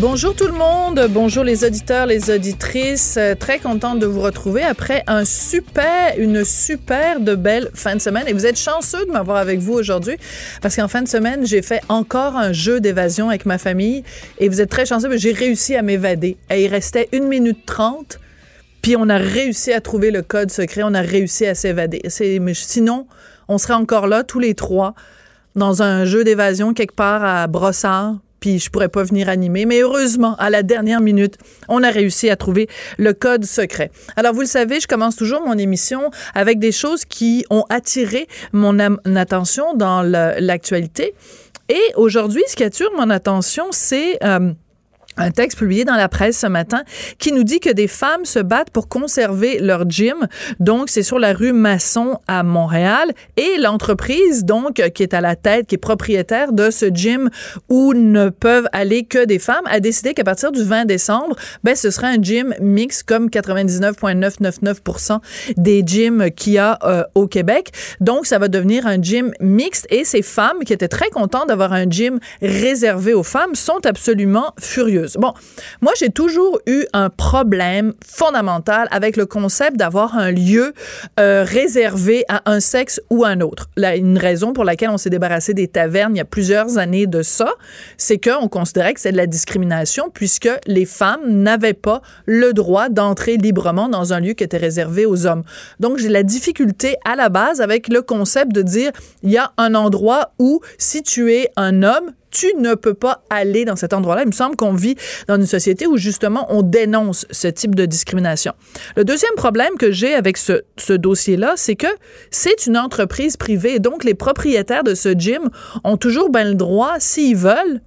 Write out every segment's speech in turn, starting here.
Bonjour tout le monde, bonjour les auditeurs, les auditrices. Euh, Très contente de vous retrouver après un super, une super de belle fin de semaine. Et vous êtes chanceux de m'avoir avec vous aujourd'hui parce qu'en fin de semaine, j'ai fait encore un jeu d'évasion avec ma famille et vous êtes très chanceux, mais j'ai réussi à m'évader. Et il restait une minute trente. Puis on a réussi à trouver le code secret, on a réussi à s'évader. Sinon, on serait encore là tous les trois dans un jeu d'évasion quelque part à Brossard, puis je pourrais pas venir animer. Mais heureusement, à la dernière minute, on a réussi à trouver le code secret. Alors, vous le savez, je commence toujours mon émission avec des choses qui ont attiré mon, attention dans l'actualité. Et aujourd'hui, ce qui attire mon attention, c'est... euh, un texte publié dans la presse ce matin qui nous dit que des femmes se battent pour conserver leur gym. Donc, c'est sur la rue Masson à Montréal. Et l'entreprise, donc, qui est à la tête, qui est propriétaire de ce gym où ne peuvent aller que des femmes, a décidé qu'à partir du 20 décembre, ben, ce sera un gym mix comme 99,999% des gyms qu'il y a euh, au Québec. Donc, ça va devenir un gym mixte et ces femmes qui étaient très contentes d'avoir un gym réservé aux femmes sont absolument furieuses. Bon, moi, j'ai toujours eu un problème fondamental avec le concept d'avoir un lieu euh, réservé à un sexe ou un autre. Là, une raison pour laquelle on s'est débarrassé des tavernes il y a plusieurs années de ça, c'est qu'on considérait que c'est de la discrimination puisque les femmes n'avaient pas le droit d'entrer librement dans un lieu qui était réservé aux hommes. Donc, j'ai la difficulté à la base avec le concept de dire il y a un endroit où si tu es un homme, tu ne peux pas aller dans cet endroit-là. Il me semble qu'on vit dans une société où justement on dénonce ce type de discrimination. Le deuxième problème que j'ai avec ce, dossier-là, c'est que c'est une entreprise privée donc les propriétaires de ce gym ont toujours bien le droit, s'ils veulent,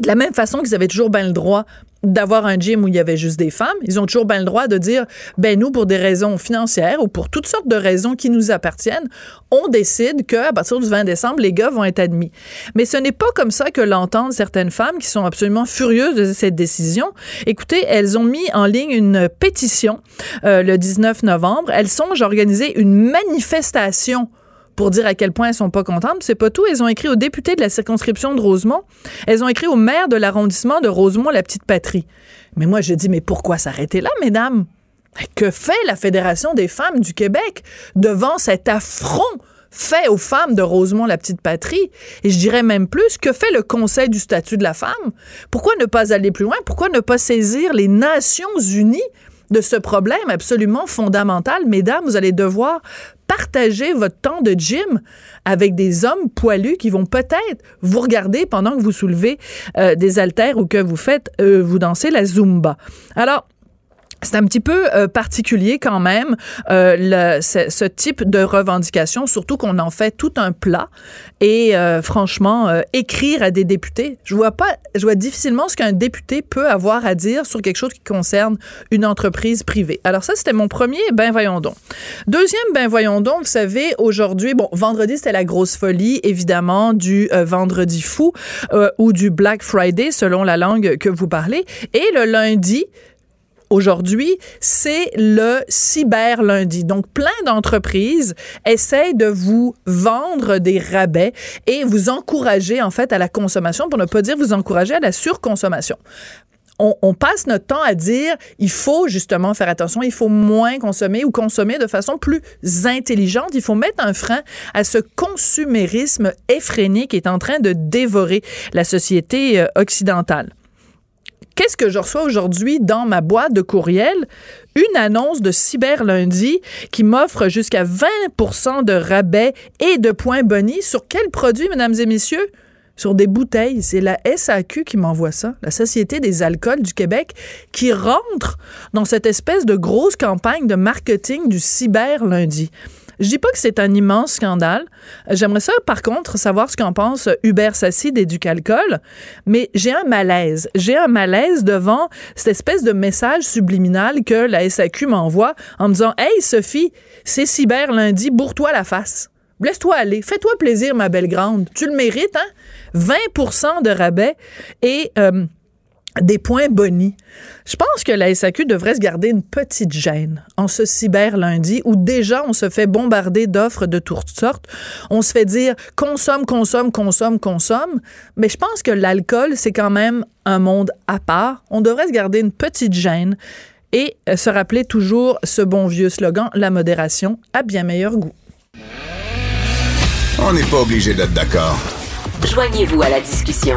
de la même façon qu'ils avaient toujours bien le droit d'avoir un gym où il y avait juste des femmes, ils ont toujours bien le droit de dire ben nous pour des raisons financières ou pour toutes sortes de raisons qui nous appartiennent, on décide que à partir du 20 décembre les gars vont être admis. Mais ce n'est pas comme ça que l'entendent certaines femmes qui sont absolument furieuses de cette décision. Écoutez, elles ont mis en ligne une pétition euh, le 19 novembre, elles songent à organiser une manifestation pour dire à quel point elles sont pas contentes. C'est pas tout. Elles ont écrit au député de la circonscription de Rosemont. Elles ont écrit au maire de l'arrondissement de Rosemont, la petite patrie. Mais moi, je dis, mais pourquoi s'arrêter là, mesdames? Que fait la Fédération des femmes du Québec devant cet affront fait aux femmes de Rosemont, la petite patrie? Et je dirais même plus, que fait le Conseil du statut de la femme? Pourquoi ne pas aller plus loin? Pourquoi ne pas saisir les Nations unies de ce problème absolument fondamental? Mesdames, vous allez devoir partager votre temps de gym avec des hommes poilus qui vont peut-être vous regarder pendant que vous soulevez euh, des haltères ou que vous faites, euh, vous dansez la Zumba. Alors, c'est un petit peu euh, particulier quand même euh, ce, type de revendication, surtout qu'on en fait tout un plat. Et euh, franchement, écrire à des députés, je vois pas, je vois difficilement ce qu'un député peut avoir à dire sur quelque chose qui concerne une entreprise privée. Alors ça, c'était mon premier. Ben voyons donc. Deuxième, ben voyons donc. Vous savez, aujourd'hui, bon, vendredi c'était la grosse folie, évidemment, du vendredi fou ou du Black Friday, selon la langue que vous parlez. Et le lundi aujourd'hui, c'est le cyber lundi. Donc, plein d'entreprises essayent de vous vendre des rabais et vous encourager, en fait, à la consommation, pour ne pas dire vous encourager à la surconsommation. On, on, passe notre temps à dire il faut justement faire attention, il faut moins consommer ou consommer de façon plus intelligente. Il faut mettre un frein à ce consumérisme effréné qui est en train de dévorer la société euh, occidentale. Qu'est-ce que je reçois aujourd'hui dans ma boîte de courriel? Une annonce de Cyber Lundi qui m'offre jusqu'à 20% de rabais et de points bonus sur quels produits, mesdames et messieurs? Sur des bouteilles. C'est la SAQ qui m'envoie ça, la Société des alcools du Québec, qui rentre dans cette espèce de grosse campagne de marketing du Cyber Lundi. Je dis pas que c'est un immense scandale. J'aimerais ça, par contre, savoir ce qu'en pense Hubert Sassi d'Éducalcool, mais j'ai un malaise. J'ai un malaise devant cette espèce de message subliminal que la SAQ m'envoie en me disant Hey Sophie, c'est cyber lundi, bourre-toi la face. Laisse-toi aller. Fais-toi plaisir, ma belle grande. Tu le mérites, hein? 20% de rabais et euh, des points bonis. Je pense que la SAQ devrait se garder une petite gêne en ce cyber lundi où déjà on se fait bombarder d'offres de toutes sortes. On se fait dire consomme, consomme, consomme, consomme. Mais je pense que l'alcool, c'est quand même un monde à part. On devrait se garder une petite gêne et euh, se rappeler toujours ce bon vieux slogan, la modération a bien meilleur goût. On n'est pas obligé d'être d'accord. Joignez-vous à la discussion.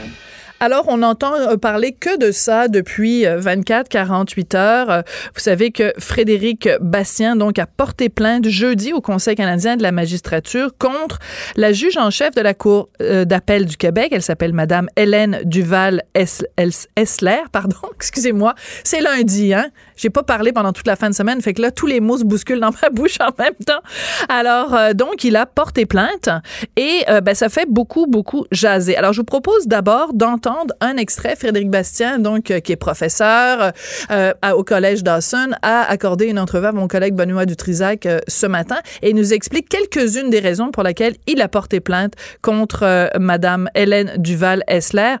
Alors, on entend euh, parler que de ça depuis 24, euh, 48 heures. Euh, vous savez que Frédéric Bastien, donc, a porté plainte jeudi au Conseil canadien de la magistrature contre la juge en chef de la Cour d'appel du Québec. Elle s'appelle Madame Hélène Duval-Essler, pardon, excusez-moi. C'est lundi, hein? J'ai pas parlé pendant toute la fin de semaine, fait que là, tous les mots se bousculent dans ma bouche en même temps. Alors, donc, il a porté plainte et ben, ça fait beaucoup, beaucoup jaser. Alors, je vous propose d'abord d'entendre un extrait. Frédéric Bastien, donc, euh, qui est professeur euh, au Collège Dawson, a accordé une entrevue à mon collègue Benoît Dutrisac euh, ce matin et nous explique quelques-unes des raisons pour lesquelles il a porté plainte contre Madame Hélène Duval-Essler.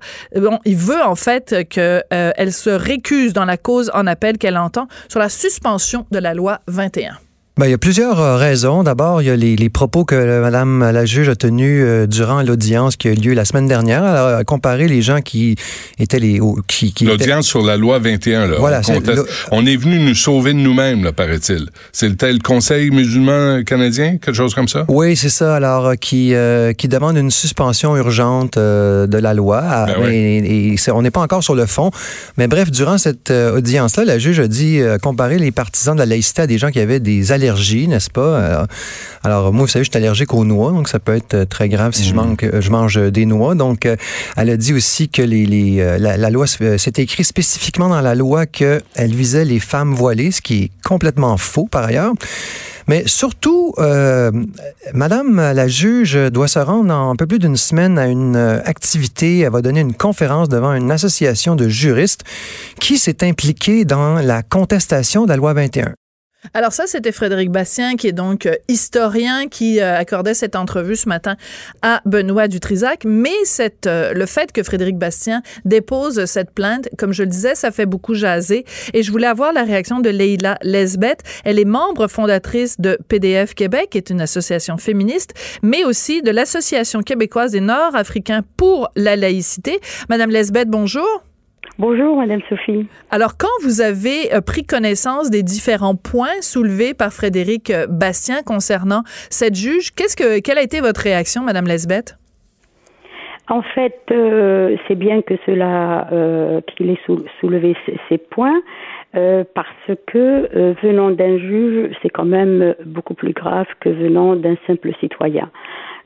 Il veut en fait qu'elle se récuse dans la cause en appel qu'elle entend sur la suspension de la loi 21. Ben, il y a plusieurs euh, raisons. D'abord, il y a les, les propos que Madame la juge a tenus euh, durant l'audience qui a eu lieu la semaine dernière. Elle a comparé les gens qui étaient les... Qui, qui l'audience sur la loi 21, là. Voilà, on, on, est venu nous sauver de nous-mêmes, paraît-il. C'est le tel Conseil musulman canadien, quelque chose comme ça? Oui, c'est ça. Alors, euh, qui, qui demande une suspension urgente de la loi. Ben et, on n'est pas encore sur le fond. Mais bref, durant cette audience-là, la juge a dit comparer les partisans de la laïcité à des gens qui avaient des allergies n'est-ce pas? Euh, alors, moi, vous savez, je suis allergique aux noix, donc ça peut être euh, très grave si je, mhm. je mange des noix. Donc, euh, elle a dit aussi que les, la, loi, c'était écrit spécifiquement dans la loi qu'elle visait les femmes voilées, ce qui est complètement faux par ailleurs. Mais surtout, Madame la juge doit se rendre dans un peu plus d'une semaine à une activité. Elle va donner une conférence devant une association de juristes qui s'est impliquée dans la contestation de la loi 21. Alors ça, c'était Frédéric Bastien, qui est donc euh, historien, qui euh, accordait cette entrevue ce matin à Benoît Dutrisac. Mais cette, euh, le fait que Frédéric Bastien dépose cette plainte, comme je le disais, ça fait beaucoup jaser. Et je voulais avoir la réaction de Leila Lesbeth. Elle est membre fondatrice de PDF Québec, qui est une association féministe, mais aussi de l'Association québécoise des Nord-Africains pour la laïcité. Madame Lesbeth, bonjour. Bonjour, Madame Sophie. Alors, quand vous avez euh, pris connaissance des différents points soulevés par Frédéric euh, Bastien concernant cette juge, qu'est-ce que, quelle a été votre réaction, Madame Lesbeth? En fait, euh, c'est bien que cela, qu'il ait soulevé ces, points, parce que venant d'un juge, c'est quand même beaucoup plus grave que venant d'un simple citoyen.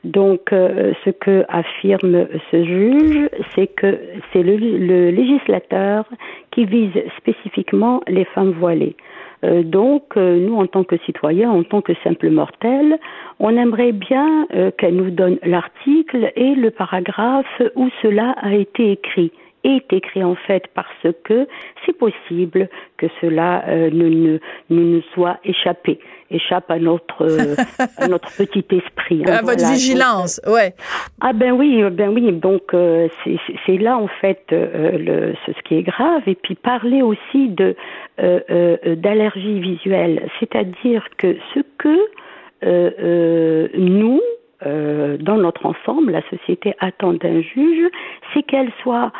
Donc, euh, ce que affirme ce juge, c'est que c'est le, législateur qui vise spécifiquement les femmes voilées. Euh, donc, euh, nous, en tant que citoyens, en tant que simples mortels, on aimerait bien qu'elle nous donne l'article et le paragraphe où cela a été écrit est écrit en fait parce que c'est possible que cela euh, ne, ne, nous soit échappé, échappe à notre, euh, à notre petit esprit. Hein, à votre vigilance, oui. ouais. Ah ben oui, ben oui. Donc euh, c'est là en fait le, ce, qui est grave. Et puis parler aussi de d'allergie visuelle, c'est-à-dire que ce que nous euh, dans notre ensemble, la société attend d'un juge, c'est qu'elle soit,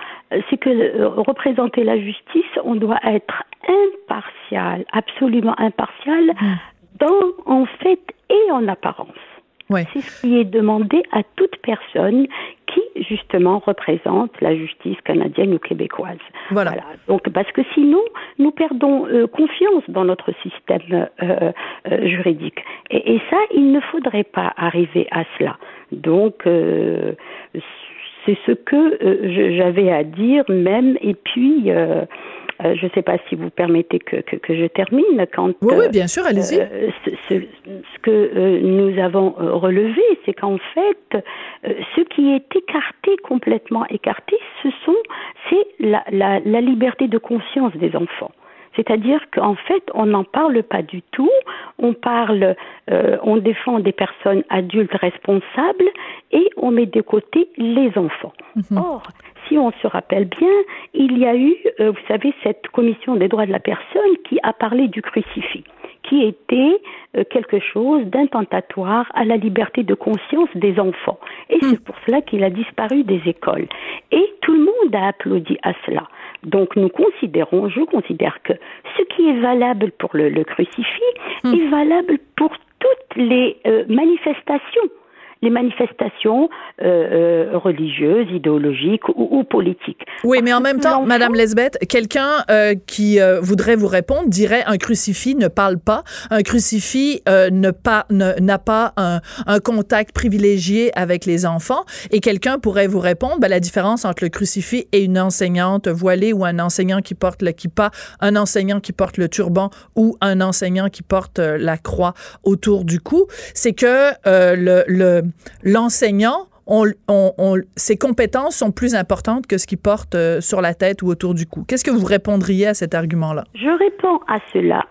c'est que euh, représenter la justice, on doit être impartial, absolument impartial, mmh. Dans en fait et en apparence. C'est ce qui est demandé à toute personne qui, justement, représente la justice canadienne ou québécoise. Voilà. Donc, parce que sinon, nous perdons euh, confiance dans notre système euh, euh, juridique. Et, et, ça, il ne faudrait pas arriver à cela. Donc, c'est ce que j'avais à dire même. Et puis, euh, je ne sais pas si vous permettez que, que, que je termine. Quand, oui, oui, bien sûr, allez-y. Euh, ce, ce, que euh, nous avons relevé, c'est qu'en fait, ce qui est écarté, complètement écarté, ce sont, c'est la, la, la liberté de conscience des enfants. C'est-à-dire qu'en fait, on n'en parle pas du tout. On parle, euh, on défend des personnes adultes responsables et on met de côté les enfants. Mhm. Or, si on se rappelle bien, il y a eu, euh, vous savez, cette commission des droits de la personne qui a parlé du crucifix, qui était euh, quelque chose d'intentatoire à la liberté de conscience des enfants. Et hmm. c'est pour cela qu'il a disparu des écoles. Et tout le monde a applaudi à cela. Donc nous considérons, je considère que ce qui est valable pour le, crucifix hmm. est valable pour toutes les euh, manifestations les manifestations euh, euh, religieuses, idéologiques ou, politiques. Oui, mais en même temps, Madame Lesbeth, quelqu'un euh, qui voudrait vous répondre dirait un crucifix ne parle pas, un crucifix ne pas n'a pas un, un, contact privilégié avec les enfants, et quelqu'un pourrait vous répondre ben, la différence entre le crucifix et une enseignante voilée ou un enseignant qui porte le kippa, un enseignant qui porte le turban ou un enseignant qui porte la croix autour du cou, c'est que le, le l'enseignant, ses compétences sont plus importantes que ce qu'il porte euh, sur la tête ou autour du cou. Qu'est-ce que vous répondriez à cet argument-là? Je réponds à cela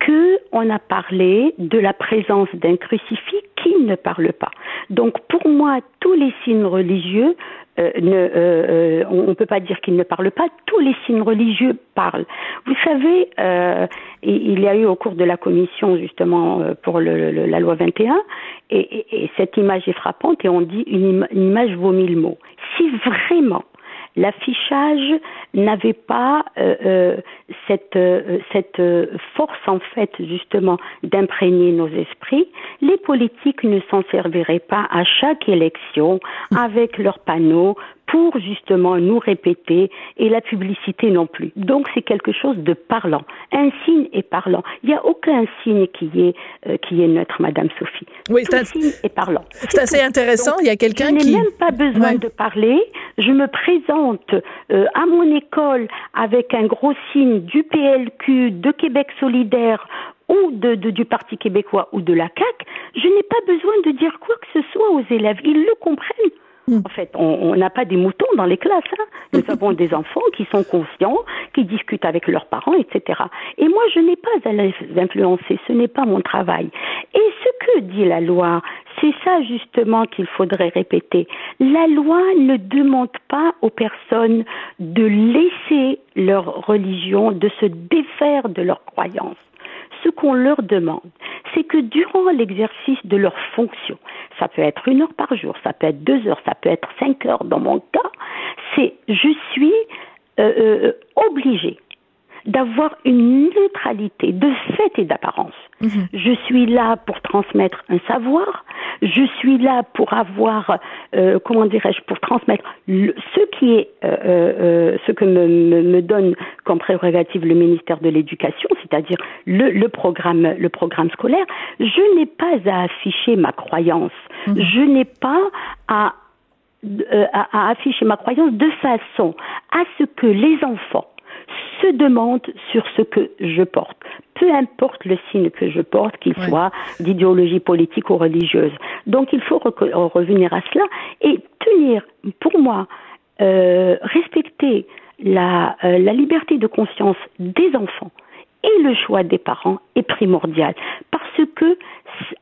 que on a parlé de la présence d'un crucifix qui ne parle pas. Donc pour moi, tous les signes religieux euh, ne, euh, euh, on ne peut pas dire qu'ils ne parlent pas, tous les signes religieux parlent. Vous savez, il y a eu au cours de la commission justement pour la loi 21, et, cette image est frappante et on dit une, une image vaut mille mots. Si vraiment l'affichage n'avait pas euh, euh, cette, euh, cette force en fait justement d'imprégner nos esprits, les politiques ne s'en serviraient pas à chaque élection avec leurs panneaux pour justement nous répéter et la publicité non plus. Donc c'est quelque chose de parlant. Un signe est parlant. Il n'y a aucun signe qui est euh, qui est neutre, Madame Sophie. Oui, c'est signe est parlant. C'est assez intéressant. il y a quelqu'un qui. Je n'ai même pas besoin de parler. Je me présente euh, à mon école avec un gros signe du PLQ, de Québec solidaire ou du Parti québécois ou de la CAQ. Je n'ai pas besoin de dire quoi que ce soit aux élèves. Ils le comprennent. En fait, on n'a pas des moutons dans les classes. Hein. Nous avons des enfants qui sont conscients, qui discutent avec leurs parents, etc. Et moi, je n'ai pas à les influencer. Ce n'est pas mon travail. Et ce que dit la loi, c'est ça justement qu'il faudrait répéter. La loi ne demande pas aux personnes de laisser leur religion, de se défaire de leurs croyances ce qu'on leur demande, c'est que durant l'exercice de leurs fonctions, ça peut être une heure par jour, ça peut être deux heures, ça peut être cinq heures dans mon cas, c'est je suis euh, euh, obligée d'avoir une neutralité de fait et d'apparence. Mhm. Je suis là pour transmettre un savoir, je suis là pour avoir, euh, comment dirais-je, pour transmettre ce qui est, euh, euh, ce que me, me, donne comme prérogative le ministère de l'Éducation, c'est-à-dire le, le, programme, le programme scolaire. Je n'ai pas à afficher ma croyance, mhm. je n'ai pas à à, afficher ma croyance de façon à ce que les enfants se demande sur ce que je porte, peu importe le signe que je porte, qu'il soit d'idéologie politique ou religieuse. Donc il faut revenir à cela et tenir, pour moi, euh, respecter la, euh, la liberté de conscience des enfants et le choix des parents est primordial parce que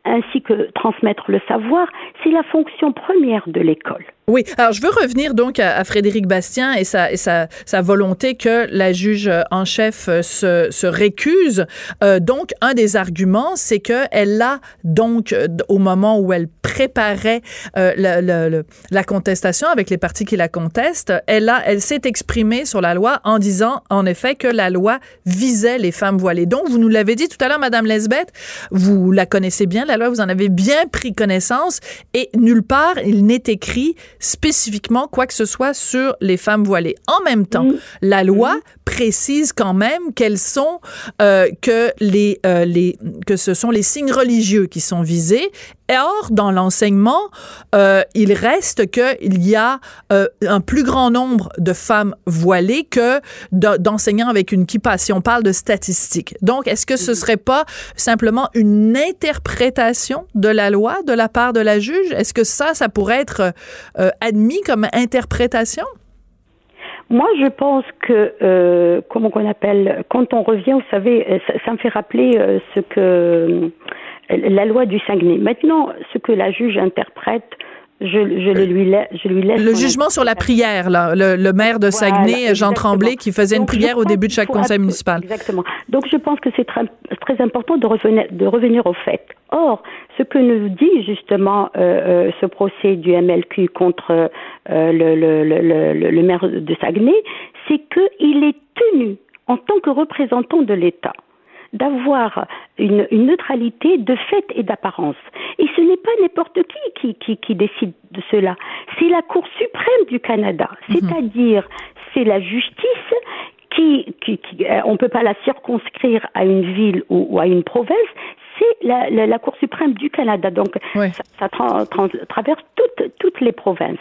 ainsi que transmettre le savoir, c'est la fonction première de l'école. Oui, alors je veux revenir donc à, Frédéric Bastien et, sa, et sa, sa, volonté que la juge en chef se, se récuse. Euh, donc, un des arguments, c'est qu'elle a donc, euh, au moment où elle préparait euh, le, la contestation avec les partis qui la contestent, elle, a, elle s'est exprimée sur la loi en disant, en effet, que la loi visait les femmes voilées. Donc, vous nous l'avez dit tout à l'heure, Madame Lesbeth, vous la connaissez bien la loi, vous en avez bien pris connaissance et nulle part il n'est écrit spécifiquement quoi que ce soit sur les femmes voilées. En même temps, la loi précise quand même quels sont euh, que les, euh, les que ce sont les signes religieux qui sont visés. Or, dans l'enseignement, euh, il reste qu'il y a un plus grand nombre de femmes voilées que d'enseignants avec une kippa, si on parle de statistiques. Donc, est-ce que ce serait pas simplement une interprétation de la loi de la part de la juge? Est-ce que ça, ça pourrait être euh, admis comme interprétation? Moi, je pense que, euh, comment qu'on appelle, quand on revient, vous savez, euh, ça, me fait rappeler euh, ce que euh, la loi du Saguenay. Maintenant, ce que la juge interprète, je, je, le lui, laisse, je lui laisse. Le jugement sur la prière, là, le, maire de Saguenay, Jean Tremblay, qui faisait une prière au début de chaque conseil municipal. Exactement. Donc, je pense que c'est très, très important de revenir, de revenir au fait. Or, ce que nous dit justement euh, euh, ce procès du MLQ contre euh, le, le, le, le, maire de Saguenay, c'est qu'il est tenu en tant que représentant de l'État d'avoir une, une, neutralité de fait et d'apparence. Et ce n'est pas n'importe qui qui, qui qui, décide de cela. C'est la Cour suprême du Canada, mhm. c'est-à-dire c'est la justice qui, qui, qui on ne peut pas la circonscrire à une ville ou, ou à une province, c'est la, la, la, Cour suprême du Canada. Donc, ça, ça traverse toutes, toutes les provinces.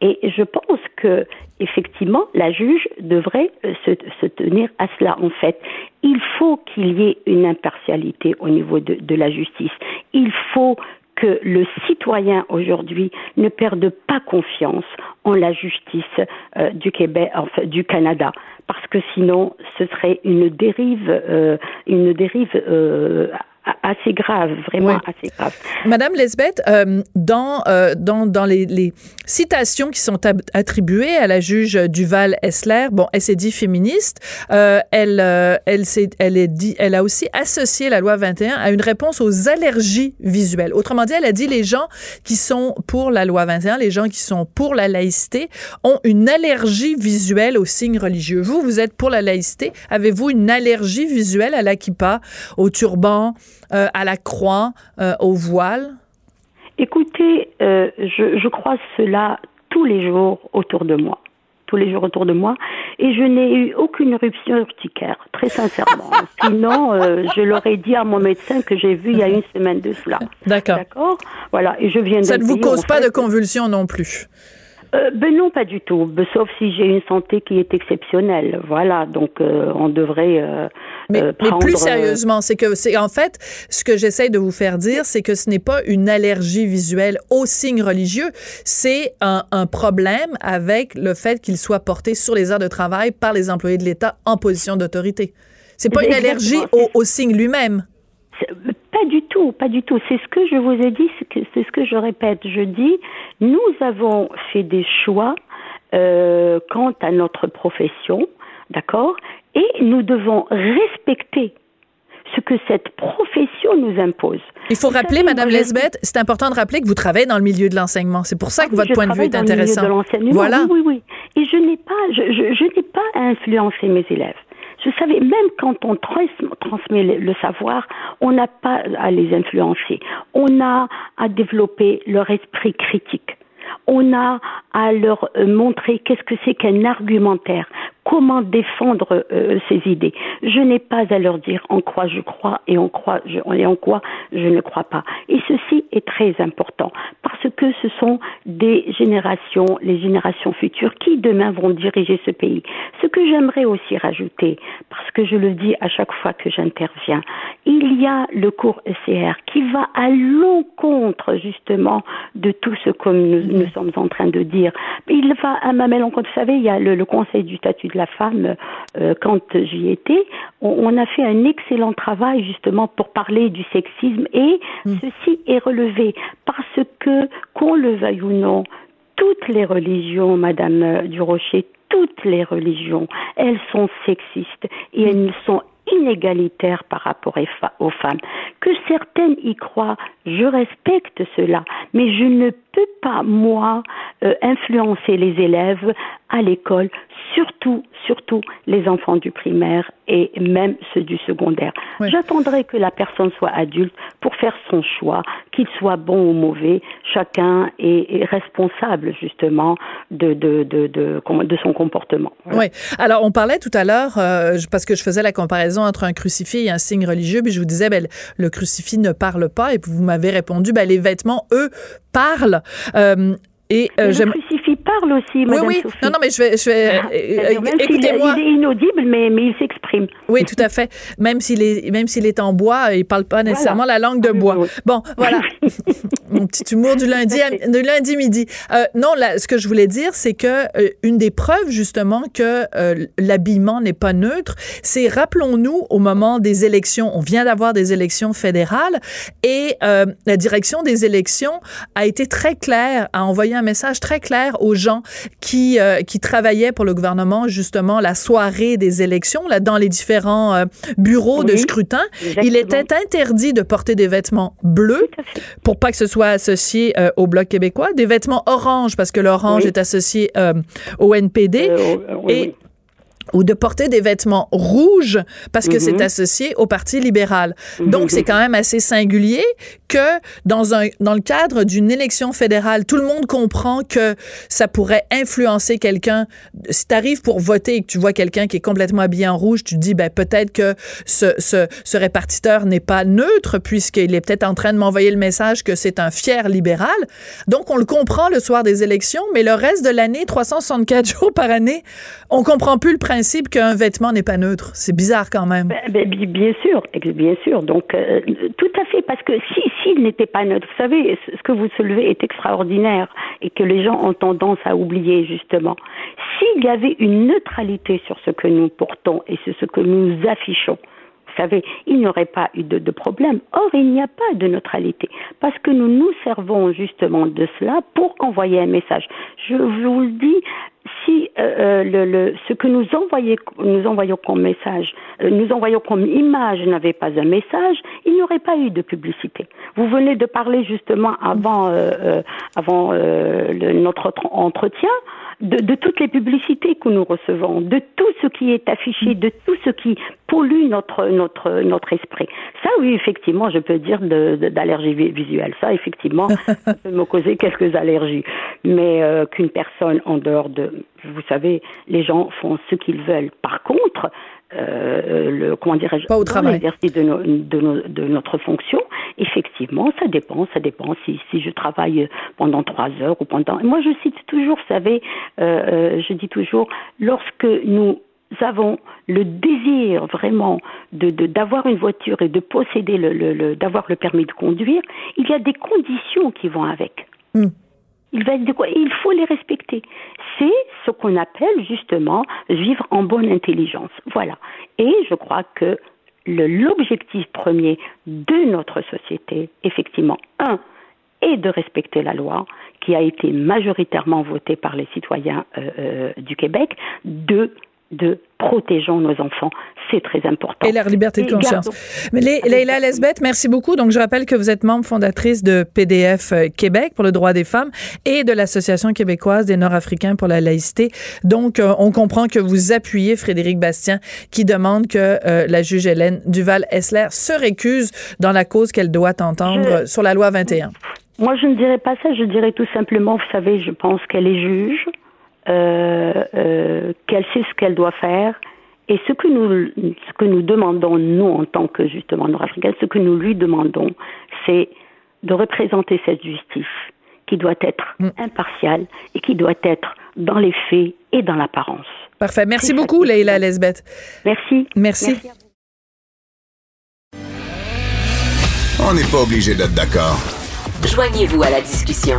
Et je pense que, effectivement, la juge devrait euh, se, se tenir à cela. En fait, il faut qu'il y ait une impartialité au niveau de, de la justice. Il faut que le citoyen aujourd'hui ne perde pas confiance en la justice euh, du Québec, enfin, du Canada, parce que sinon ce serait une dérive, euh, une dérive euh, assez grave, vraiment assez grave. Madame Lesbeth, euh, dans, euh, dans, dans les, les, citations qui sont attribuées à la juge Duval-Essler, bon, elle s'est dit féministe, euh, elle, euh, elle, elle, est dit, elle a aussi associé la loi 21 à une réponse aux allergies visuelles. Autrement dit, elle a dit les gens qui sont pour la loi 21, les gens qui sont pour la laïcité, ont une allergie visuelle aux signes religieux. Vous, vous êtes pour la laïcité. Avez-vous une allergie visuelle à la kippa, au turban, euh, à la croix, euh, au voile? Écoutez, euh, je, je crois cela tous les jours autour de moi tous les jours autour de moi et je n'ai eu aucune éruption urticaire, très sincèrement. Sinon, je l'aurais dit à mon médecin que j'ai vu il y a une semaine de cela. D'accord. D'accord? Voilà. Et je viens. Ça ne vous cause pas de convulsions non plus. Euh, ben non, pas du tout. Ben, sauf si j'ai une santé qui est exceptionnelle. Voilà, donc euh, on devrait. Euh, mais, mais, plus sérieusement, c'est que c'est en fait ce que j'essaie de vous faire dire, c'est que ce n'est pas une allergie visuelle aux signes religieux, c'est un, un, problème avec le fait qu'il soit porté sur les heures de travail par les employés de l'État en position d'autorité. C'est pas une allergie au, au signe lui-même. Pas du tout, pas du tout. C'est ce que je vous ai dit, c'est ce que je répète. Je dis, nous avons fait des choix euh, quant à notre profession, d'accord Et nous devons respecter ce que cette profession nous impose. Il faut rappeler, Madame Lesbeth, c'est important de rappeler que vous travaillez dans le milieu de l'enseignement. C'est pour ça que ah votre point de vue est intéressant. Le milieu de voilà. Oui, oui, oui. Et je n'ai pas, je, je, je n'ai pas à influencer mes élèves. Vous savez, même quand on transmet le savoir, on n'a pas à les influencer. On a à développer leur esprit critique. On a à leur euh, montrer qu'est-ce que c'est qu'un argumentaire, comment défendre euh, ces idées. Je n'ai pas à leur dire en quoi je crois et en quoi je, en quoi je ne crois pas. Et ceci est très important parce que ce sont des générations, les générations futures qui demain vont diriger ce pays. Ce que j'aimerais aussi rajouter, parce que je le dis à chaque fois que j'interviens, il y a le cours ECR qui va à l'encontre justement de tout ce que nous, sommes en train de dire. Il va à ma l'encontre. Vous savez, il y a le, le Conseil du statut la femme, euh, quand j'y étais, on, a fait un excellent travail justement pour parler du sexisme et mm. ceci est relevé parce que, qu'on le veuille ou non, toutes les religions, Madame euh, Durocher, toutes les religions, elles sont sexistes et elles sont inégalitaires par rapport aux femmes. Que certaines y croient, je respecte cela, mais je ne peux pas, moi, euh, influencer les élèves à l'école surtout, surtout les enfants du primaire et même ceux du secondaire. J'attendrai que la personne soit adulte pour faire son choix, qu'il soit bon ou mauvais. Chacun est, responsable justement de, de, de, de, de son comportement. Oui. Alors, on parlait tout à l'heure, euh, parce que je faisais la comparaison entre un crucifix et un signe religieux, puis je vous disais, ben, le crucifix ne parle pas, et puis vous m'avez répondu, ben, les vêtements, eux, parlent. Euh, et euh, le crucifix parle aussi, Madame oui, oui. Non, non, mais je vais, je vais ah, euh, écoutez-moi. Il, est inaudible, mais, mais il s'exprime. Oui, tout à fait. Même s'il est, même s'il est en bois, il parle pas nécessairement la langue de bois. Bon, voilà. Mon petit humour du lundi, du lundi midi. Euh, non, là, ce que je voulais dire, c'est que euh, une des preuves justement que euh, l'habillement n'est pas neutre, c'est rappelons-nous au moment des élections, on vient d'avoir des élections fédérales et la direction des élections a été très claire, a envoyé un message très clair aux gens qui, qui travaillaient pour le gouvernement, justement, la soirée des élections, là, dans les différents bureaux de scrutin. Il était interdit de porter des vêtements bleus pour pas que ce soit associé euh, au Bloc québécois, des vêtements orange parce que l'orange est associé au NPD. et ou de porter des vêtements rouges parce que c'est mhm. associé au Parti libéral. Mhm. Donc, c'est quand même assez singulier que dans, un, dans le cadre d'une élection fédérale, tout le monde comprend que ça pourrait influencer quelqu'un. Si tu arrives pour voter et que tu vois quelqu'un qui est complètement habillé en rouge, tu te dis, ben, peut-être que ce, ce, ce répartiteur n'est pas neutre puisqu'il est peut-être en train de m'envoyer le message que c'est un fier libéral. Donc, on le comprend le soir des élections, mais le reste de l'année, 364 jours par année, on comprend plus le principe principe qu'un vêtement n'est pas neutre. C'est bizarre quand même. Ben, ben, bien sûr, bien sûr. Donc, euh, tout à fait, parce que s'il n'était pas neutre, vous savez, ce que vous soulevez est extraordinaire et que les gens ont tendance à oublier, justement. S'il y avait une neutralité sur ce que nous portons et sur ce que nous affichons, vous savez, il n'y aurait pas eu de, problème. Or, il n'y a pas de neutralité parce que nous nous servons justement de cela pour envoyer un message. Je vous le dis, si euh, euh, le, le, ce que nous, envoyons, nous envoyons comme message, euh, nous envoyons comme image n'avait pas un message, il n'y aurait pas eu de publicité. Vous venez de parler justement avant, avant le, notre entretien de, de, toutes les publicités que nous recevons, de tout ce qui est affiché, de tout ce qui pollue notre notre notre esprit. Ça, oui, effectivement, je peux dire d'allergie visuelle. Ça, effectivement, ça peut me causer quelques allergies. Mais euh, qu'une personne en dehors de, vous savez, les gens font ce qu'ils veulent. Par contre, euh, le comment dirais-je pas au travail de, de, notre fonction effectivement ça dépend ça dépend si, si je travaille pendant trois heures ou pendant moi je cite toujours vous savez euh, euh je dis toujours lorsque nous avons le désir vraiment de d'avoir une voiture et de posséder le, le, d'avoir le permis de conduire il y a des conditions qui vont avec hmm. Il va de quoi? Il faut les respecter. C'est ce qu'on appelle justement vivre en bonne intelligence. Voilà. Et je crois que l'objectif premier de notre société, effectivement, un, est de respecter la loi qui a été majoritairement votée par les citoyens euh, euh, du Québec. Deux, de protégeons nos enfants. C'est très important. Et leur liberté de conscience. Mais Leila Lesbeth, merci beaucoup. Donc, je rappelle que vous êtes membre fondatrice de PDF euh, Québec pour le droit des femmes et de l'Association québécoise des Nord-Africains pour la laïcité. Donc, euh, on comprend que vous appuyez Frédéric Bastien qui demande que euh, la juge Hélène Duval-Essler se récuse dans la cause qu'elle doit entendre sur la loi 21. Moi, je ne dirais pas ça. Je dirais tout simplement, vous savez, je pense qu'elle est juge qu'elle sait ce qu'elle doit faire. Et ce que nous, ce que nous demandons, nous, en tant que justement nord-africains, ce que nous lui demandons, c'est de représenter cette justice qui doit être mm. impartiale et qui doit être dans les faits et dans l'apparence. Parfait. Merci beaucoup, Leïla Lesbeth. Merci. Merci. Merci On n'est pas obligé d'être d'accord. Joignez-vous à la discussion.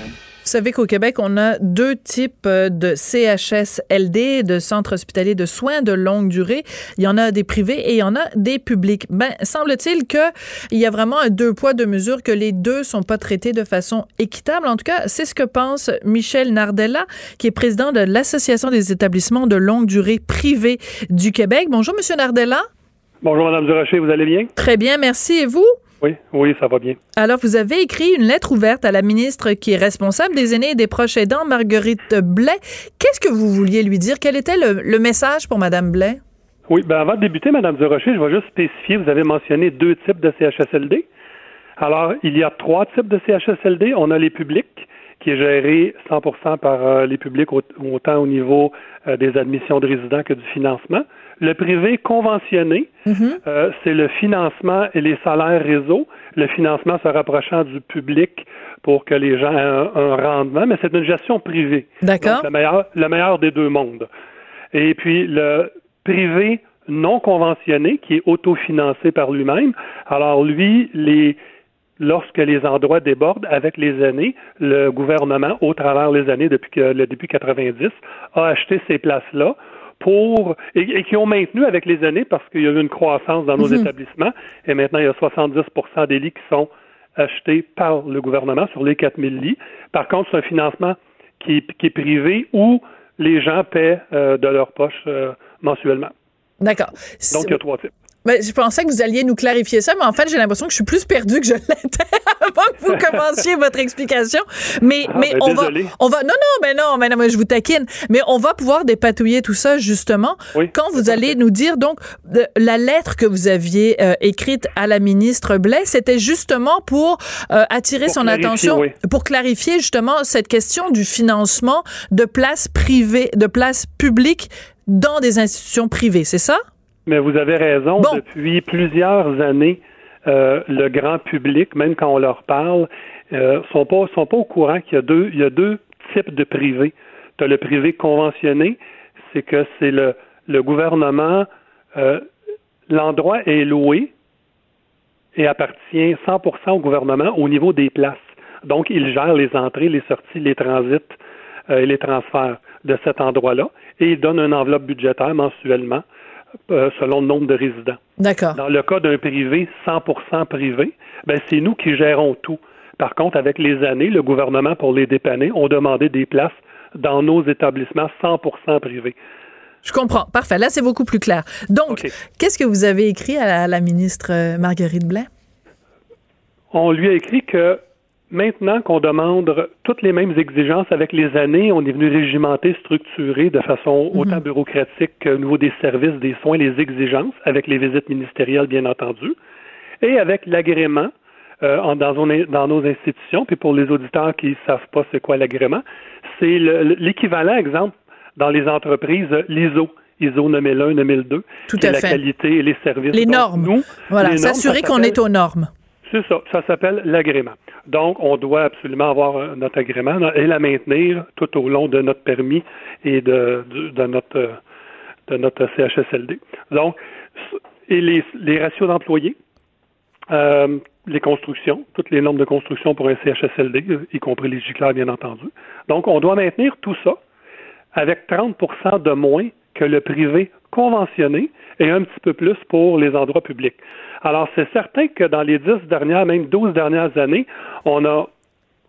Vous savez qu'au Québec, on a deux types euh, de CHSLD, de centres hospitaliers de soins de longue durée. Il y en a des privés et il y en a des publics. Ben, semble-t-il qu'il y a vraiment un deux poids, deux mesures, que les deux sont pas traités de façon équitable. En tout cas, c'est ce que pense Michel Nardella, qui est président de l'Association des établissements de longue durée privés du Québec. Bonjour, Monsieur Nardella. Bonjour, Madame Durocher, vous allez bien? Très bien, merci. Et vous? Oui, oui, ça va bien. Alors, vous avez écrit une lettre ouverte à la ministre qui est responsable des aînés et des proches aidants, Marguerite Blais. Qu'est-ce que vous vouliez lui dire? Quel était le, message pour Mme Blais? Oui, ben avant de débuter, Mme Durocher, je vais juste spécifier, vous avez mentionné deux types de CHSLD. Alors, il y a trois types de CHSLD. On a les publics, qui est géré 100% par euh, les publics, autant au niveau euh, des admissions de résidents que du financement. Le privé conventionné, mm-hmm. euh, c'est le financement et les salaires réseau. Le financement se rapprochant du public pour que les gens aient un, rendement, mais c'est une gestion privée. D'accord. Le meilleur, le meilleur des deux mondes. Et puis le privé non conventionné, qui est autofinancé par lui-même. Alors lui, les lorsque les endroits débordent avec les années, le gouvernement, au travers les années depuis que, le début 90, a acheté ces places-là pour et, qui ont maintenu avec les années parce qu'il y a eu une croissance dans nos mhm. établissements et maintenant il y a 70% des lits qui sont achetés par le gouvernement sur les 4000 lits. Par contre, c'est un financement qui, est privé où les gens paient euh, de leur poche euh, mensuellement. D'accord. Donc, il y a trois types. Ben, je pensais que vous alliez nous clarifier ça, mais en fait, j'ai l'impression que je suis plus perdue que je l'étais avant que vous commenciez votre explication. Mais, ah, mais ben, on va, on va, non, non, mais non, mais non, mais je vous taquine. Mais on va pouvoir dépatouiller tout ça, justement, quand vous allez nous dire, donc, la lettre que vous aviez euh, écrite à la ministre Blais, c'était justement pour euh, attirer son attention, pour clarifier justement cette question du financement de places privées, de places publiques dans des institutions privées, c'est ça? Mais vous avez raison. Depuis plusieurs années, euh, le grand public, même quand on leur parle, euh, sont pas sont pas au courant qu'il y a deux il y a deux types de privés. Tu as le privé conventionné, c'est que c'est le le gouvernement euh, l'endroit est loué et appartient 100% au gouvernement au niveau des places. Donc, il gère les entrées, les sorties, les transits et les transferts de cet endroit-là et il donne une enveloppe budgétaire mensuellement selon le nombre de résidents. D'accord. Dans le cas d'un privé 100% privé, ben c'est nous qui gérons tout. Par contre, avec les années, le gouvernement, pour les dépanner, ont demandé des places dans nos établissements 100% privés. Je comprends. Parfait. Là, c'est beaucoup plus clair. Donc, qu'est-ce que vous avez écrit à la ministre euh, Marguerite Blais? On lui a écrit que Maintenant qu'on demande toutes les mêmes exigences avec les années, on est venu régimenter, structurer de façon mhm. autant bureaucratique qu'au niveau des services, des soins, les exigences, avec les visites ministérielles, bien entendu, et avec l'agrément euh, dans, dans, nos institutions. Puis pour les auditeurs qui ne savent pas c'est quoi l'agrément, c'est l'équivalent, exemple, dans les entreprises, l'ISO. ISO 9001, 9002. Tout à la qualité et les services. Les normes. voilà, s'assurer qu'on est aux normes. C'est ça. Ça s'appelle l'agrément. Donc, on doit absolument avoir notre agrément et la maintenir tout au long de notre permis et de, notre notre CHSLD. Donc, et les, les ratios d'employés, euh, les constructions, toutes les normes de construction pour un CHSLD, y compris les gicleurs, bien entendu. Donc, on doit maintenir tout ça avec 30% de moins que le privé conventionné et un petit peu plus pour les endroits publics. Alors, c'est certain que dans les dix dernières, même douze dernières années, on a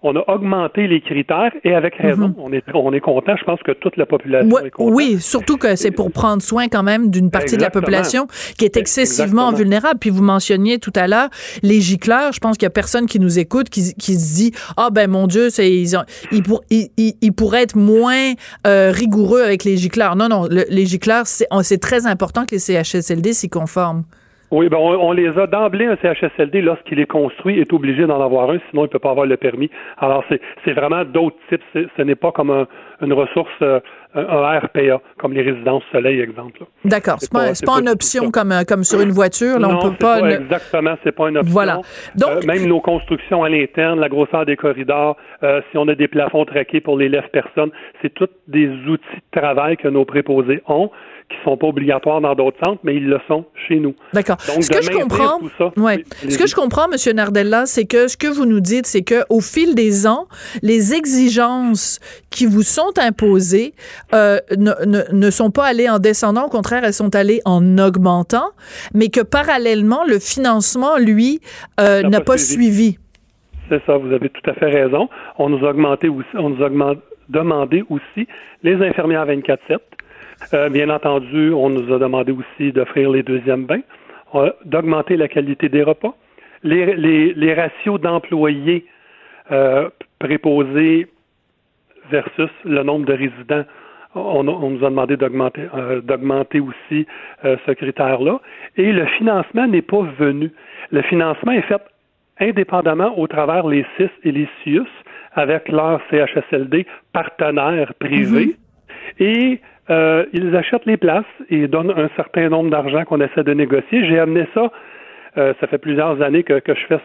on a augmenté les critères et avec raison. Mhm. On est on est content. Je pense que toute la population est contente. Oui, surtout que c'est pour prendre soin quand même d'une partie de la population qui est excessivement vulnérable. Puis vous mentionniez tout à l'heure les gicleurs. Je pense qu'il y a personne qui nous écoute qui, qui se dit ah ben mon Dieu, c'est ils, ont, ils, pour, ils, ils, pourraient être moins euh, rigoureux avec les gicleurs. Non non, les gicleurs c'est très important que les CHSLD s'y conforment. Oui, ben on, les a d'emblée, un CHSLD, lorsqu'il est construit, est obligé d'en avoir un, sinon il ne peut pas avoir le permis. Alors, c'est vraiment d'autres types. Ce n'est pas comme une ressource, euh, un, RPA, comme les résidences soleil, exemple. D'accord. C'est pas, pas, pas, une option comme, euh, comme sur une voiture. Là, non, on peut pas. pas Exactement, c'est pas une option. Voilà. Donc, euh, même nos constructions à l'interne, la grosseur des corridors, si on a des plafonds traqués pour les lèvres personnes, c'est tous des outils de travail que nos préposés ont qui sont pas obligatoires dans d'autres centres, mais ils le sont chez nous. D'accord. Ce que je comprends, ouais. ce que je comprends, Monsieur Nardella, c'est que ce que vous nous dites, c'est que au fil des ans, les exigences qui vous sont imposées euh, ne, ne, ne, sont pas allées en descendant, au contraire, elles sont allées en augmentant, mais que parallèlement, le financement, lui, euh, n'a pas, suivi. C'est ça, vous avez tout à fait raison. On nous a augmenté aussi, on nous a demandé aussi les infirmières 24-7 euh, bien entendu, on nous a demandé aussi d'offrir les deuxièmes bains, d'augmenter la qualité des repas les, les, ratios d'employés euh, préposés versus le nombre de résidents. On, nous a demandé d'augmenter, euh, d'augmenter aussi euh, ce critère-là. Et le financement n'est pas venu. Le financement est fait indépendamment au travers les CIS et les CIUS avec leur CHSLD partenaires privés. Mm-hmm. Et euh, ils achètent les places et donnent un certain nombre d'argent qu'on essaie de négocier. J'ai amené ça, euh, ça fait plusieurs années que, je fais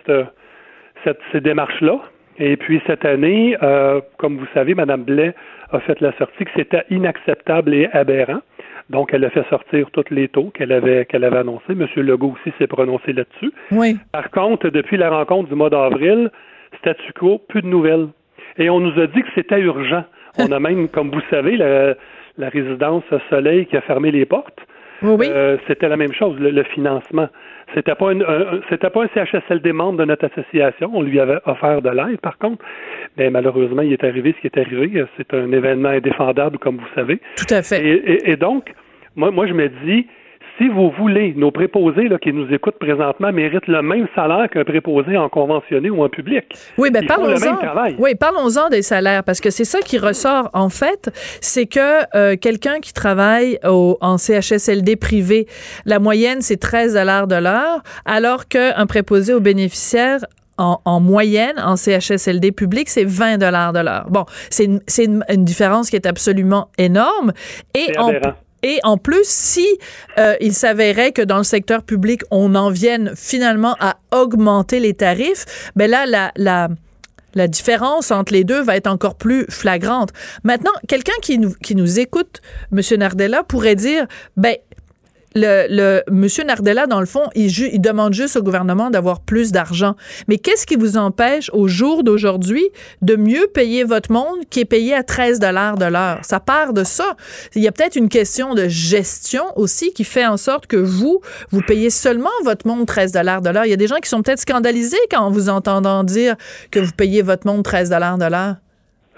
cette, ces démarches-là. Et puis cette année, euh, comme vous savez, Mme Blais a fait la sortie que c'était inacceptable et aberrant. Donc, elle a fait sortir tous les taux qu'elle avait qu'elle avait annoncés. M. Legault aussi s'est prononcé là-dessus. Oui. Par contre, depuis la rencontre du mois d'avril, statu quo, plus de nouvelles. Et on nous a dit que c'était urgent. On a même, comme vous savez, la, la résidence Soleil qui a fermé les portes. Oui. Euh, c'était la même chose, le, financement. C'était pas un, c'était pas un CHSLD membre de notre association. On lui avait offert de l'aide, par contre. Mais malheureusement, il est arrivé ce qui est arrivé. C'est un événement indéfendable, comme vous savez. Tout à fait. Et, et donc, moi, moi, je me dis, si vous voulez, nos préposés là, qui nous écoutent présentement méritent le même salaire qu'un préposé en conventionné ou en public. Oui, mais parlons-en. Oui, parlons-en des salaires parce que c'est ça qui ressort en fait, c'est que euh, quelqu'un qui travaille au, en CHSLD privé, la moyenne c'est 13 dollars de l'heure, alors qu'un préposé aux bénéficiaires en, moyenne, en CHSLD public, c'est 20 dollars de l'heure. Bon, c'est une, une, différence qui est absolument énorme. Et en, et en plus, si euh, il s'avérait que dans le secteur public, on en vienne finalement à augmenter les tarifs, ben là, la, la, la différence entre les deux va être encore plus flagrante. Maintenant, quelqu'un qui nous, qui nous écoute, M. Nardella, pourrait dire, ben, le, le monsieur Nardella, dans le fond, il, il demande juste au gouvernement d'avoir plus d'argent. Mais qu'est-ce qui vous empêche au jour d'aujourd'hui de mieux payer votre monde qui est payé à 13 dollars de l'heure? Ça part de ça. Il y a peut-être une question de gestion aussi qui fait en sorte que vous, vous payez seulement votre monde 13 dollars de l'heure. Il y a des gens qui sont peut-être scandalisés quand vous entendant dire que vous payez votre monde 13 dollars de l'heure.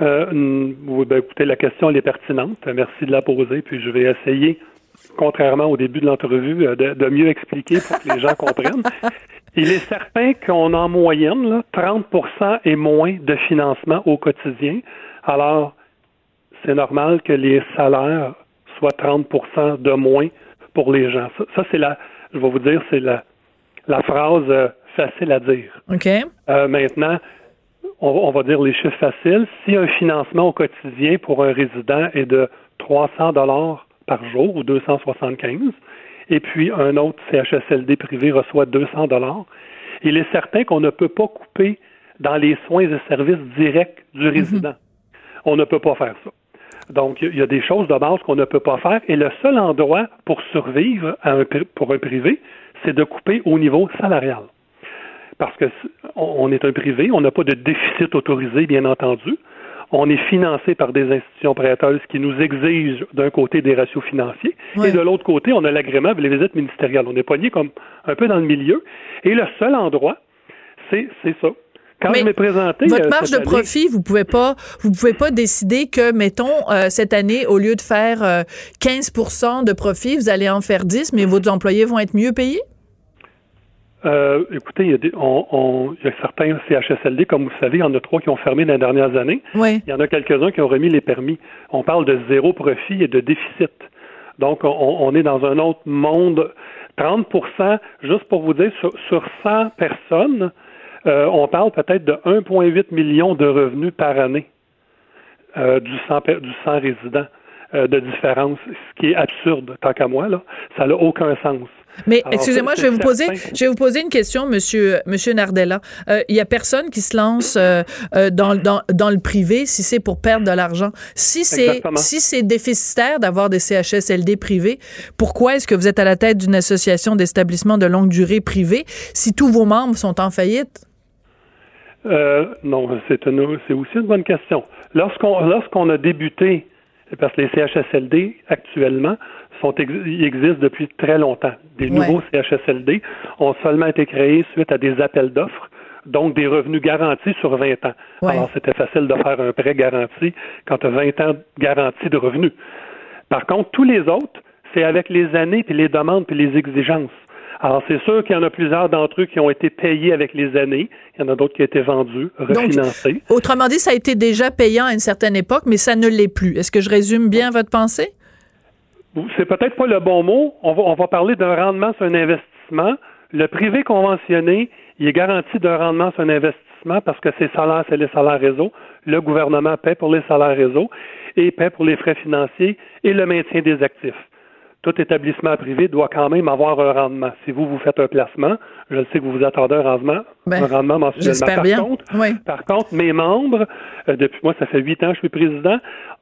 Euh, ben, écoutez, la question elle est pertinente. Merci de la poser, puis je vais essayer contrairement au début de l'entrevue, euh, de, mieux expliquer pour que les gens comprennent. Il est certain qu'on a en moyenne là, 30% et moins de financement au quotidien. Alors, c'est normal que les salaires soient 30% de moins pour les gens. Ça, c'est la, je vais vous dire, c'est la, la phrase euh, facile à dire. OK. Euh, maintenant, on, on, va dire les chiffres faciles. Si un financement au quotidien pour un résident est de 300 dollars par jour ou 275, et puis un autre CHSLD privé reçoit 200 dollars. Il est certain qu'on ne peut pas couper dans les soins et services directs du mhm. résident. On ne peut pas faire ça. Donc, il y a des choses de base qu'on ne peut pas faire. Et le seul endroit pour survivre pour un privé, c'est de couper au niveau salarial. Parce que on est un privé, on n'a pas de déficit autorisé, bien entendu on est financé par des institutions prêteuses qui nous exigent d'un côté des ratios financiers et de l'autre côté, on a l'agrément les visites ministérielles. On est poigné comme un peu dans le milieu. Et le seul endroit, c'est ça. Quand je m'ai présenté, votre euh, marge de profit, vous pouvez pas, vous pouvez pas décider que, mettons, euh, cette année, au lieu de faire 15% euh, de profit, vous allez en faire 10, mais vos employés vont être mieux payés? Euh, écoutez, il y, a des, on, il y, a certains CHSLD, comme vous savez, il y en a trois qui ont fermé dans les dernières années. Oui. Il y en a quelques-uns qui ont remis les permis. On parle de zéro profit et de déficit. Donc, on, on est dans un autre monde. 30% juste pour vous dire, sur, sur 100 personnes, euh, on parle peut-être de 1,8 million de revenus par année euh, du, 100, du 100 résidents euh, de différence, ce qui est absurde, tant qu'à moi. Là. Ça n'a aucun sens. Mais excusez-moi, je vais vous poser, je vais vous poser une question, Monsieur, Monsieur Nardella. Euh, il y a personne qui se lance euh, euh, dans, dans, dans, le privé si c'est pour perdre de l'argent. Si c'est si c'est déficitaire d'avoir des CHSLD privés, pourquoi est-ce que vous êtes à la tête d'une association d'établissements de longue durée privés si tous vos membres sont en faillite? non, c'est c'est aussi une bonne question. Lorsqu'on lorsqu'on a débuté, parce que les CHSLD actuellement sont, ils existent depuis très longtemps. Des nouveaux CHSLD ont seulement été créés suite à des appels d'offres, donc des revenus garantis sur 20 ans. Alors, c'était facile de faire un prêt garanti quand tu as 20 ans garantis de revenus. Par contre, tous les autres, c'est avec les années, puis les demandes, puis les exigences. Alors, c'est sûr qu'il y en a plusieurs d'entre eux qui ont été payés avec les années. Il y en a d'autres qui ont été vendus, refinancés. autrement dit, ça a été déjà payant à une certaine époque, mais ça ne l'est plus. Est-ce que je résume bien votre pensée? C'est peut-être pas le bon mot. On va, parler d'un rendement sur un investissement. Le privé conventionné, il est garanti d'un rendement sur un investissement parce que ses salaires, c'est les salaires réseau. Le gouvernement paie pour les salaires réseau et paie pour les frais financiers et le maintien des actifs tout établissement privé doit quand même avoir un rendement. Si vous, vous faites un placement, je sais que vous vous attendez un rendement, ben, un rendement mensuellement. Par, bien. Contre, par contre, mes membres, euh, depuis moi, ça fait huit ans que je suis président,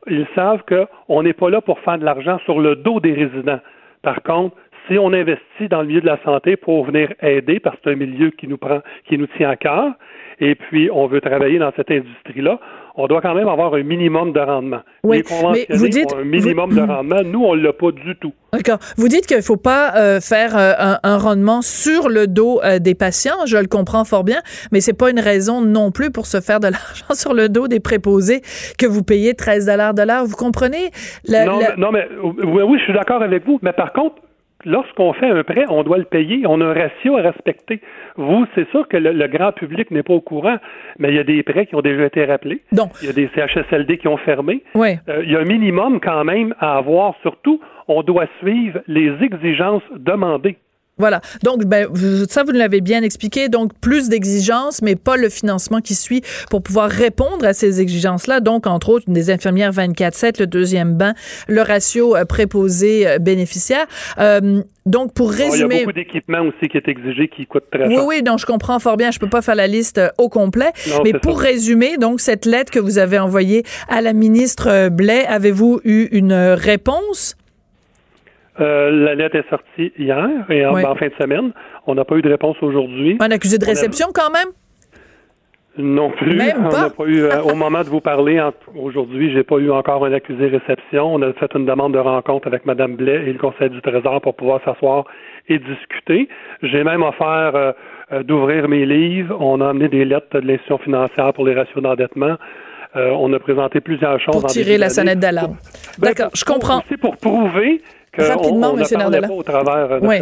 ils savent qu'on n'est pas là pour faire de l'argent sur le dos des résidents. Par contre, si on investit dans le milieu de la santé pour venir aider, parce que c'est un milieu qui nous prend, qui nous tient à cœur, et puis on veut travailler dans cette industrie-là, on doit quand même avoir un minimum de rendement. Oui, mais vous dites un minimum de rendement. Nous, on l'a pas du tout. D'accord. Vous dites qu'il ne faut pas euh, faire euh, un, rendement sur le dos euh, des patients. Je le comprends fort bien, mais c'est pas une raison non plus pour se faire de l'argent sur le dos des préposés que vous payez 13 dollars de l'heure. Vous comprenez? Non, non, mais oui, oui, je suis d'accord avec vous. Mais par contre, lorsqu'on fait un prêt, on doit le payer. On a un ratio à respecter. Vous, c'est sûr que le, grand public n'est pas au courant, mais il y a des prêts qui ont déjà été rappelés. Donc, il y a des CHSLD qui ont fermé. Oui. Euh, il y a un minimum quand même à avoir. Surtout, on doit suivre les exigences demandées. Voilà. Donc, ben, ça, vous l'avez bien expliqué. Donc, plus d'exigences, mais pas le financement qui suit pour pouvoir répondre à ces exigences-là. Donc, entre autres, des infirmières 24-7, le deuxième bain, le ratio euh, préposé euh, bénéficiaire. Euh, donc, pour résumer. il y a beaucoup d'équipements aussi qui est exigé qui coûtent très cher. Oui, oui, donc je comprends fort bien. Je peux pas faire la liste au complet. mais pour résumer, donc, cette lettre que vous avez envoyée à la ministre Blais, avez-vous eu une réponse? Euh, la lettre est sortie hier et en, fin de semaine. On n'a pas eu de réponse aujourd'hui. Un accusé de réception quand même? Non plus. on n'a pas? eu, euh, au moment de vous parler aujourd'hui, j'ai pas eu encore un accusé de réception. On a fait une demande de rencontre avec Mme Blais et le Conseil du Trésor pour pouvoir s'asseoir et discuter. J'ai même offert euh, d'ouvrir mes livres. On a amené des lettres de l'institution financière pour les ratios d'endettement. on a présenté plusieurs choses. Pour tirer la sonnette d'alarme. Ben, D'accord, je comprends. C'est pour prouver Rapidement, M. Nardella. au travers de oui.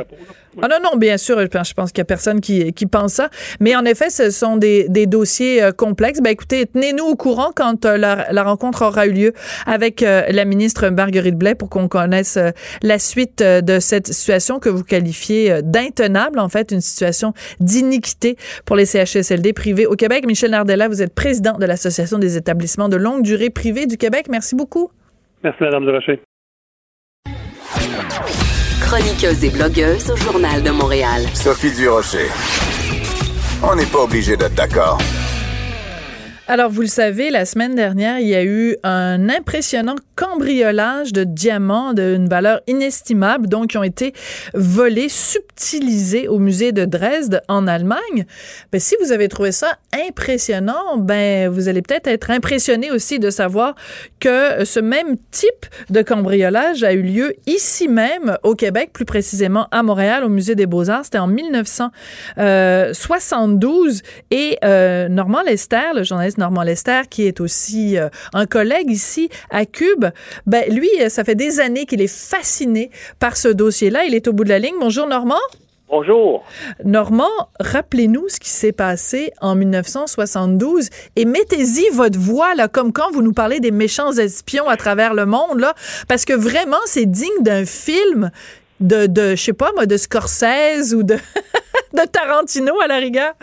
Ah non, non, bien sûr, je pense qu'il y a personne qui, qui pense ça. Mais en effet, ce sont des, des dossiers euh, complexes. Ben écoutez, tenez-nous au courant quand euh, la, la, rencontre aura eu lieu avec euh, la ministre Marguerite Blais pour qu'on connaisse la suite de cette situation que vous qualifiez d'intenable, en fait, une situation d'iniquité pour les CHSLD privés au Québec. Michel Nardella, vous êtes président de l'Association des établissements de longue durée privés du Québec. Merci beaucoup. Merci, Mme Durocher. Chroniqueuse et blogueuse au Journal de Montréal. Sophie Durocher. On n'est pas obligé d'être d'accord. Alors, vous le savez, la semaine dernière, il y a eu un impressionnant cambriolage de diamants d'une valeur inestimable, donc qui ont été volés, subtilisés au musée de Dresde en Allemagne. Ben, si vous avez trouvé ça impressionnant, ben vous allez peut-être être impressionné aussi de savoir que ce même type de cambriolage a eu lieu ici même au Québec, plus précisément à Montréal, au musée des Beaux-Arts. C'était en 1972 et euh, Normand Lester, le journaliste Normand Lester, qui est aussi euh, un collègue ici à Cube, ben lui, ça fait des années qu'il est fasciné par ce dossier-là. Il est au bout de la ligne. Bonjour Normand. Bonjour. Normand, rappelez-nous ce qui s'est passé en 1972 et mettez-y votre voix là, comme quand vous nous parlez des méchants espions à travers le monde là, parce que vraiment c'est digne d'un film de, de je sais pas moi, de Scorsese ou de, de Tarantino à la rigueur.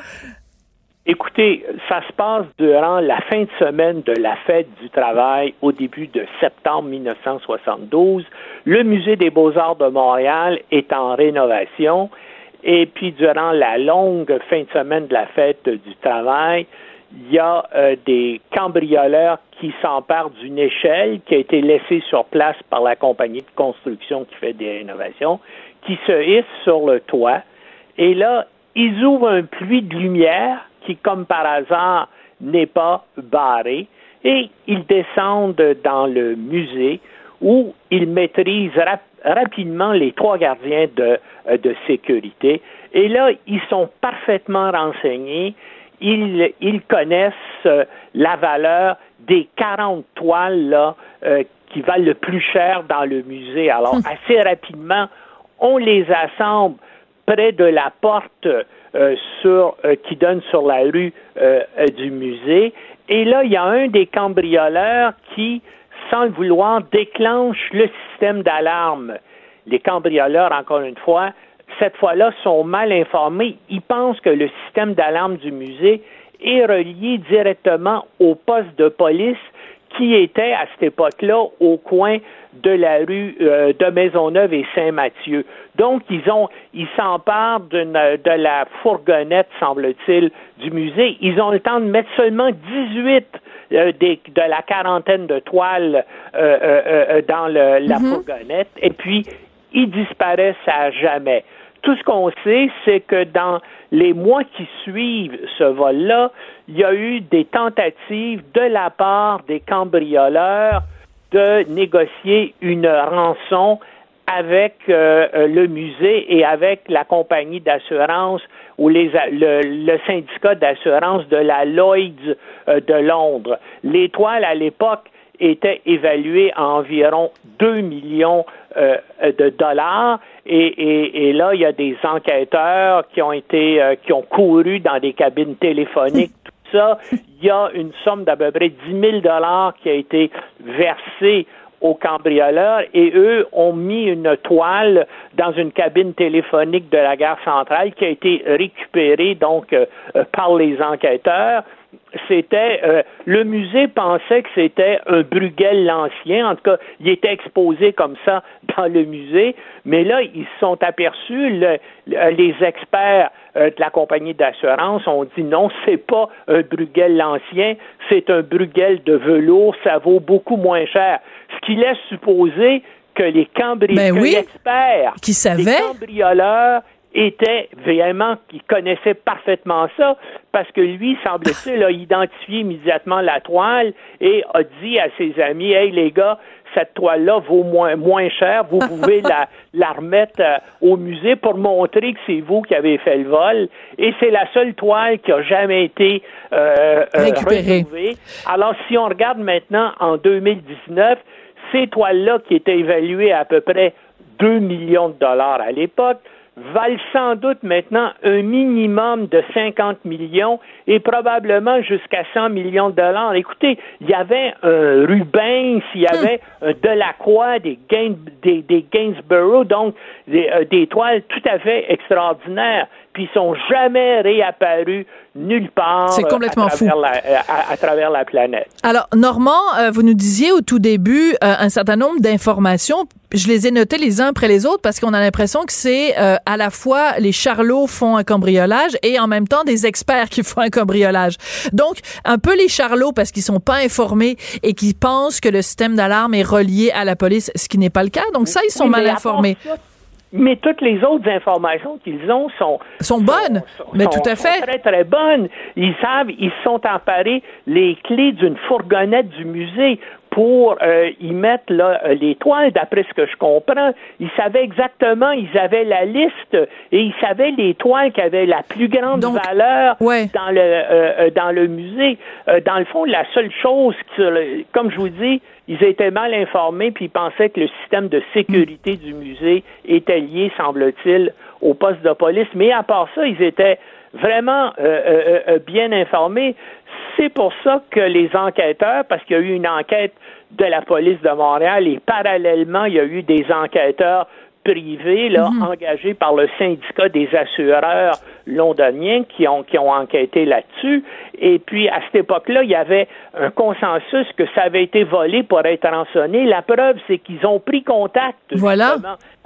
Écoutez, ça se passe durant la fin de semaine de la fête du travail au début de septembre 1972. Le Musée des beaux-arts de Montréal est en rénovation et puis durant la longue fin de semaine de la fête du travail, il y a euh, des cambrioleurs qui s'emparent d'une échelle qui a été laissée sur place par la compagnie de construction qui fait des rénovations, qui se hisse sur le toit et là, ils ouvrent un puits de lumière qui, comme par hasard, n'est pas barré, et ils descendent dans le musée où ils maîtrisent rapidement les trois gardiens de, euh, de, sécurité. Et là, ils sont parfaitement renseignés. Ils, ils connaissent euh, la valeur des 40 toiles là, euh, qui valent le plus cher dans le musée. Alors, assez rapidement, on les assemble près de la porte sur, qui donne sur la rue du musée. Et là, il y a un des cambrioleurs qui, sans le vouloir, déclenche le système d'alarme. Les cambrioleurs, encore une fois, cette fois-là, sont mal informés. Ils pensent que le système d'alarme du musée est relié directement au poste de police qui était à cette époque-là au coin de la rue euh, de Maisonneuve et Saint-Mathieu. Donc, ils ont, ils s'emparent de la fourgonnette, semble-t-il, du musée. Ils ont le temps de mettre seulement 18 euh, de la quarantaine de toiles euh, dans la mm-hmm. fourgonnette, et puis ils disparaissent à jamais. Tout ce qu'on sait, c'est que dans les mois qui suivent ce vol-là, il y a eu des tentatives de la part des cambrioleurs de négocier une rançon avec euh, euh, le musée et avec la compagnie d'assurance ou le, syndicat d'assurance de la Lloyds euh, de Londres. L'étoile, à l'époque, était évaluée à environ 2 millions de dollars. Et, là il y a des enquêteurs qui ont été qui ont couru dans des cabines téléphoniques ça, il y a une somme d'à peu près 10 000 dollars qui a été versée aux cambrioleurs et eux ont mis une toile dans une cabine téléphonique de la gare centrale qui a été récupérée donc euh, euh, par les enquêteurs c'était euh, le musée pensait que c'était un Bruegel l'ancien, en tout cas, il était exposé comme ça dans le musée, mais là ils se sont aperçus les experts euh, de la compagnie d'assurance ont dit non, c'est pas un Bruegel l'ancien, c'est un Bruegel de velours, ça vaut beaucoup moins cher. Ce qui laisse supposer que les cambrioleurs, ben experts, qui savaient, les cambrioleurs était vraiment, il connaissait parfaitement ça, parce que lui, semble-t-il, a identifié immédiatement la toile et a dit à ses amis, hey les gars, cette toile-là vaut moins, moins cher, vous pouvez la, la remettre euh, au musée pour montrer que c'est vous qui avez fait le vol. Et c'est la seule toile qui a jamais été euh, euh retrouvée. Alors, si on regarde maintenant en 2019, ces toiles-là qui étaient évaluées à peu près 2 millions de dollars à l'époque, valent sans doute maintenant un minimum de 50 millions et probablement jusqu'à 100 millions de dollars. Écoutez, il y avait un Rubens, il y hmm. avait un Delacroix, des, des, des Gainsborough, donc des, euh, des toiles tout à fait extraordinaires puis ils sont jamais réapparus nulle part C'est complètement à travers, La, à, travers la planète. Alors, Normand, euh, vous nous disiez au tout début euh, un certain nombre d'informations. Je les ai notées les uns après les autres parce qu'on a l'impression que c'est euh, à la fois les charlots font un cambriolage et en même temps des experts qui font un cambriolage. Donc, un peu les charlots parce qu'ils sont pas informés et qui pensent que le système d'alarme est relié à la police, ce qui n'est pas le cas. Donc ça, ils sont mal informés mais toutes les autres informations qu'ils ont sont sont bonnes, mais tout à fait. très très bonnes. Ils savent, ils sont emparés les clés d'une fourgonnette du musée pour euh, y mettre là, euh, les toiles, d'après ce que je comprends. Ils savaient exactement, ils avaient la liste et ils savaient les toiles qui avaient la plus grande valeur dans le euh, dans le musée. dans le fond, la seule chose, comme je vous dis, ils étaient mal informés puis ils pensaient que le système de sécurité du musée était lié, semble-t-il, au poste de police. Mais à part ça, ils étaient vraiment bien informés. C'est pour ça que les enquêteurs, parce qu'il y a eu une enquête de la police de Montréal et parallèlement, il y a eu des enquêteurs privés là, mhm. engagés par le syndicat des assureurs londoniens qui ont, qui ont enquêté là-dessus. Et puis, à cette époque-là, il y avait un consensus que ça avait été volé pour être rançonné. La preuve, c'est qu'ils ont pris contact voilà.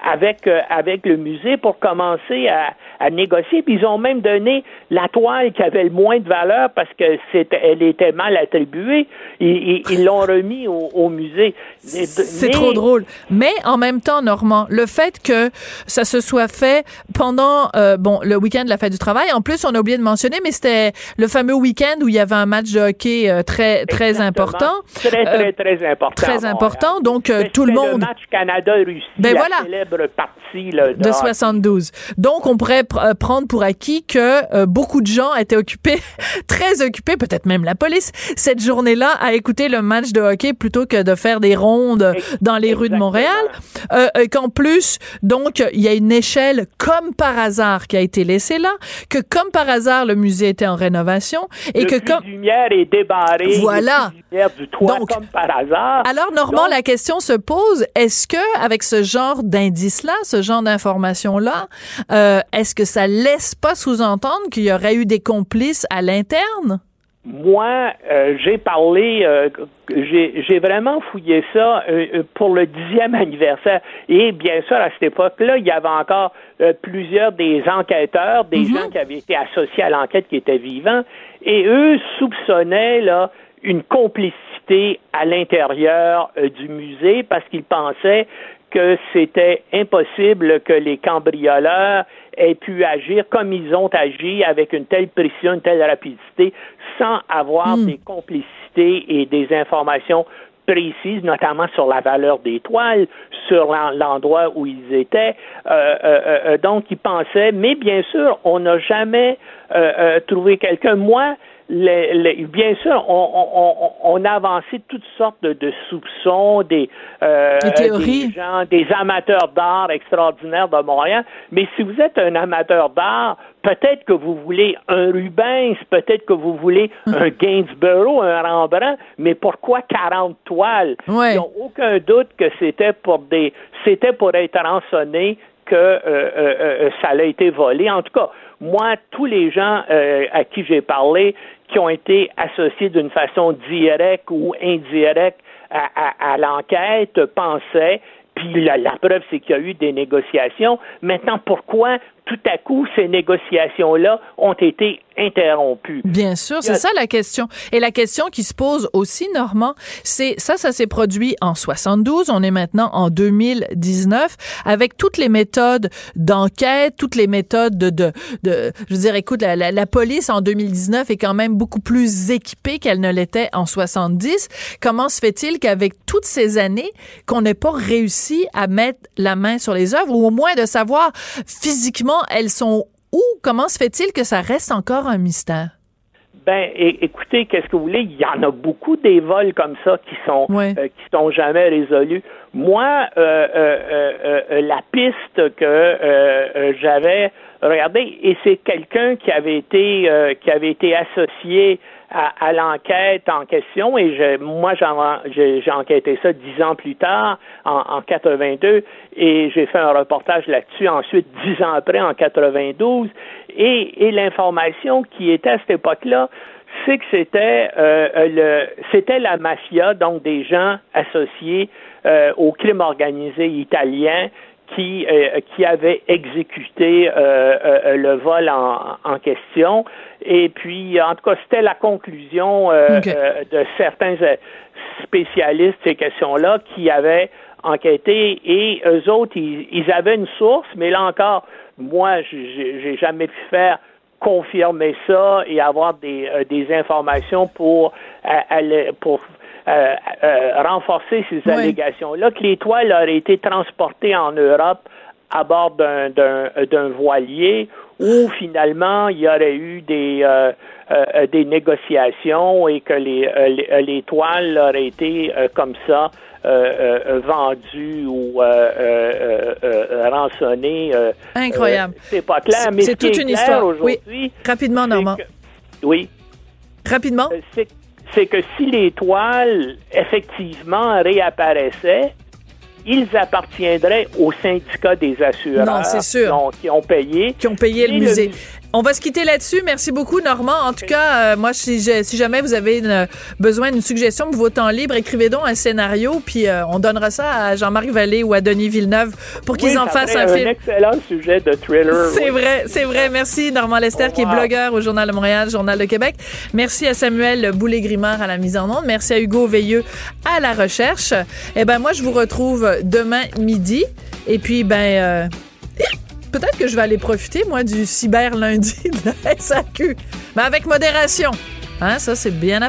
avec, euh, avec le musée pour commencer à, à négocier. Puis ils ont même donné la toile qui avait le moins de valeur parce que c'était, elle était mal attribuée. Ils, ils, l'ont remis au, au musée. C'est trop drôle. Mais en même temps, Normand, le fait que ça se soit fait pendant euh, bon le week-end de la fête du travail. En plus, on a oublié de mentionner, mais c'était le fameux week-end où il y avait un match de hockey euh, très très important. Très très très important. Très important. Donc tout le monde. Le match Canada-Russie. Ben voilà. célèbre partie de, 72. Donc, on pourrait euh, prendre pour acquis que euh, beaucoup de gens étaient occupés, très occupés, peut-être même la police, cette journée-là à écouter le match de hockey plutôt que de faire des rondes dans les rues de Montréal. Euh, qu'en plus, donc, il y a une échelle comme par hasard qui a été laissée là, que comme par hasard, le musée était en rénovation et le que comme lumière est débarré. Voilà. du toit Donc, comme par hasard. Alors, Normand, la question se pose est-ce que avec ce genre d'indice-là, ce genre d'information-là, euh, est-ce que ça laisse pas sous-entendre qu'il y aurait eu des complices à l'interne? Moi, euh, j'ai parlé, euh, j'ai vraiment fouillé ça euh, pour le dixième anniversaire. Et bien sûr, à cette époque-là, il y avait encore plusieurs des enquêteurs, des mhm. gens qui avaient été associés à l'enquête qui étaient vivants, et eux soupçonnaient là une complicité à l'intérieur du musée parce qu'ils pensaient que c'était impossible que les cambrioleurs aient pu agir comme ils ont agi avec une telle précision, une telle rapidité, sans avoir hmm. des complicités et des informations précises, notamment sur la valeur des toiles, sur l'endroit où ils étaient. Euh, euh, euh, donc, ils pensaient, mais bien sûr, on n'a jamais trouvé quelqu'un. Moi, bien sûr, on, a avancé toutes sortes de, soupçons, des, euh, des gens, des amateurs d'art extraordinaires de Montréal. Mais si vous êtes un amateur d'art, peut-être que vous voulez un Rubens, peut-être que vous voulez hum. un Gainsborough, un Rembrandt, mais pourquoi 40 toiles? Ils n'ont aucun doute que c'était pour des, c'était pour être rançonné que euh, euh, ça a été volé. En tout cas, moi, tous les gens à qui j'ai parlé, qui ont été associés d'une façon directe ou indirecte à, l'enquête pensaient puis la, la preuve, c'est qu'il y a eu des négociations. Maintenant, pourquoi tout à coup, ces négociations-là ont été interrompues. Bien sûr, c'est ça la question. Et la question qui se pose aussi, Normand, c'est ça, ça s'est produit en 72. On est maintenant en 2019 avec toutes les méthodes d'enquête, toutes les méthodes de, de, de je veux dire, écoute, la, la, la, police en 2019 est quand même beaucoup plus équipée qu'elle ne l'était en 70. Comment se fait-il qu'avec toutes ces années, qu'on n'ait pas réussi à mettre la main sur les œuvres ou au moins de savoir physiquement elles sont où? Comment se fait-il que ça reste encore un mystère? Ben, écoutez, qu'est-ce que vous voulez? Il y en a beaucoup des vols comme ça qui sont euh, qui sont jamais résolus. Moi, euh, euh, la piste que j'avais regardée, et c'est quelqu'un qui avait été qui avait été associé à, l'enquête en question. Et je, moi j'ai enquêté ça dix ans plus tard en, en 82 et j'ai fait un reportage là-dessus ensuite dix ans après en 92 et, et l'information qui était à cette époque-là c'est que c'était euh, le c'était la mafia donc des gens associés euh, au crime organisé italien qui, euh, qui avait exécuté euh, euh, le vol en, en, question. Et puis, en tout cas, c'était la conclusion de certains spécialistes ces questions-là qui avaient enquêté et eux autres, ils, avaient une source, mais là encore, moi, j'ai jamais pu faire confirmer ça et avoir des, des informations pour, pour euh, euh, renforcer ces allégations-là, que les toiles auraient été transportées en Europe à bord d'un voilier où finalement il y aurait eu des, euh, des négociations et que les, les, toiles auraient été comme ça vendues ou rançonnées. Incroyable. c'est pas clair, mais c'est toute une histoire. Oui. Rapidement, Normand. oui. Rapidement c'est que si les toiles, effectivement, réapparaissaient, ils appartiendraient au syndicat des assureurs. Non, c'est sûr. qui ont payé. Qui ont payé le musée. On va se quitter là-dessus. Merci beaucoup, Normand. En tout cas, euh, moi, si, si, jamais vous avez une, besoin d'une suggestion de vos temps libres, écrivez donc un scénario, puis euh, on donnera ça à Jean-Marie Vallée ou à Denis Villeneuve pour qu'ils en fassent un, film. un excellent sujet de thriller. C'est vrai, c'est vrai. Merci, Normand Lester, qui est blogueur au Journal de Montréal, Journal de Québec. Merci à Samuel Boulay-Grimard à la mise en onde. Merci à Hugo Veilleux à la recherche. Eh ben, moi, je vous retrouve demain midi. Et puis, ben... Euh, peut-être que je vais aller profiter, moi, du cyber lundi de la SAQ. Mais avec modération. Hein, ça, c'est bien